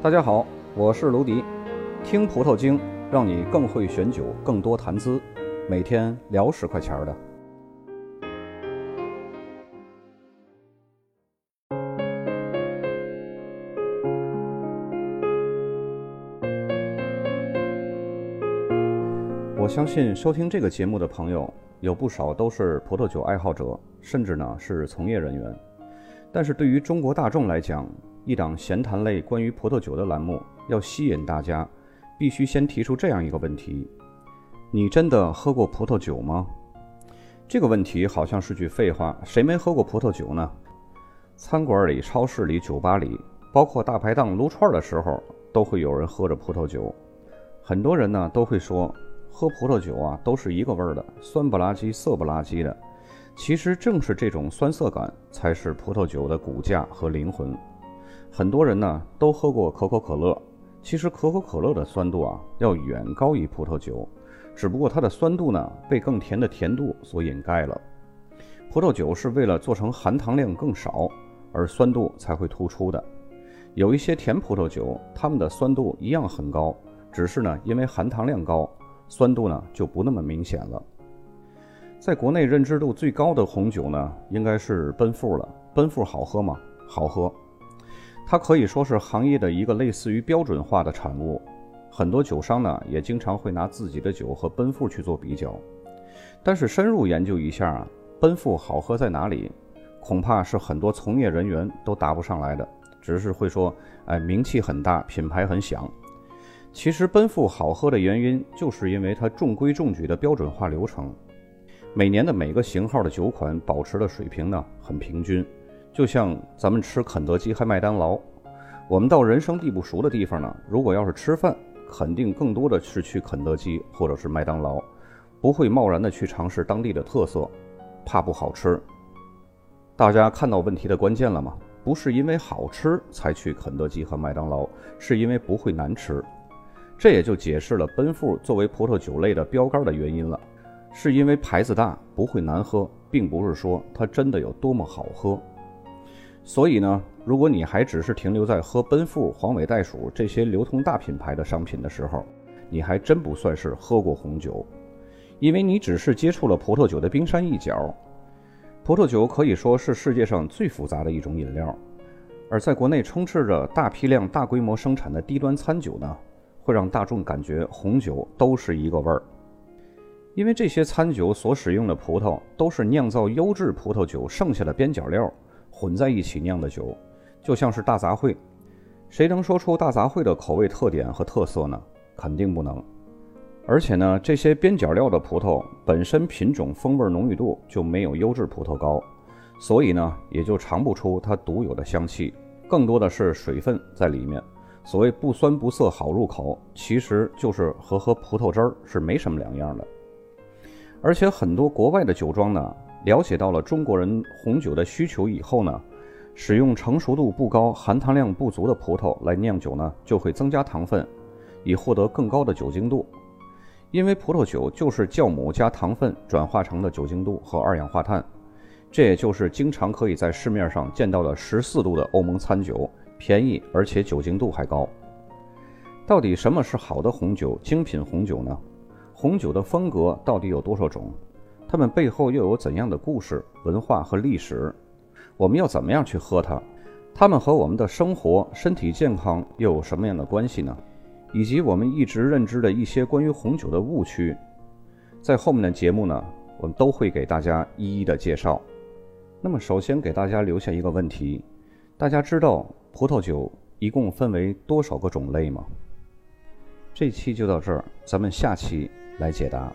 大家好，我是卢迪，听葡萄精，让你更会选酒，更多谈资，每天聊十块钱的。我相信收听这个节目的朋友有不少都是葡萄酒爱好者，甚至呢是从业人员。但是对于中国大众来讲，一档闲谈类关于葡萄酒的栏目，要吸引大家，必须先提出这样一个问题：你真的喝过葡萄酒吗？这个问题好像是句废话，谁没喝过葡萄酒呢？餐馆里、超市里、酒吧里，包括大排档撸串的时候，都会有人喝着葡萄酒。很多人呢都会说，喝葡萄酒啊都是一个味儿的，酸不拉几、涩不拉几的。其实正是这种酸涩感，才是葡萄酒的骨架和灵魂。很多人呢都喝过可口可乐，其实可口可乐的酸度啊要远高于葡萄酒，只不过它的酸度呢被更甜的甜度所掩盖了。葡萄酒是为了做成含糖量更少，而酸度才会突出的。有一些甜葡萄酒，它们的酸度一样很高，只是呢因为含糖量高，酸度呢就不那么明显了。在国内认知度最高的红酒呢，应该是奔富了。奔富好喝吗？好喝。它可以说是行业的一个类似于标准化的产物，很多酒商呢也经常会拿自己的酒和奔富去做比较。但是深入研究一下啊，奔富好喝在哪里，恐怕是很多从业人员都答不上来的，只是会说，哎，名气很大，品牌很响。其实奔富好喝的原因，就是因为它中规中矩的标准化流程，每年的每个型号的酒款保持的水平呢很平均。就像咱们吃肯德基和麦当劳，我们到人生地不熟的地方呢，如果要是吃饭，肯定更多的是去肯德基或者是麦当劳，不会贸然的去尝试当地的特色，怕不好吃。大家看到问题的关键了吗？不是因为好吃才去肯德基和麦当劳，是因为不会难吃。这也就解释了奔富作为葡萄酒类的标杆的原因了，是因为牌子大，不会难喝，并不是说它真的有多么好喝。所以呢，如果你还只是停留在喝奔富、黄尾袋鼠这些流通大品牌的商品的时候，你还真不算是喝过红酒，因为你只是接触了葡萄酒的冰山一角。葡萄酒可以说是世界上最复杂的一种饮料，而在国内充斥着大批量、大规模生产的低端餐酒呢，会让大众感觉红酒都是一个味儿，因为这些餐酒所使用的葡萄都是酿造优质葡萄酒剩下的边角料。混在一起酿的酒，就像是大杂烩。谁能说出大杂烩的口味特点和特色呢？肯定不能。而且呢，这些边角料的葡萄本身品种风味浓郁度就没有优质葡萄高，所以呢，也就尝不出它独有的香气，更多的是水分在里面。所谓不酸不涩好入口，其实就是和喝葡萄汁儿是没什么两样的。而且很多国外的酒庄呢。了解到了中国人红酒的需求以后呢，使用成熟度不高、含糖量不足的葡萄来酿酒呢，就会增加糖分，以获得更高的酒精度。因为葡萄酒就是酵母加糖分转化成的酒精度和二氧化碳，这也就是经常可以在市面上见到的十四度的欧盟餐酒，便宜而且酒精度还高。到底什么是好的红酒、精品红酒呢？红酒的风格到底有多少种？它们背后又有怎样的故事、文化和历史？我们要怎么样去喝它？它们和我们的生活、身体健康又有什么样的关系呢？以及我们一直认知的一些关于红酒的误区，在后面的节目呢，我们都会给大家一一的介绍。那么，首先给大家留下一个问题：大家知道葡萄酒一共分为多少个种类吗？这期就到这儿，咱们下期来解答。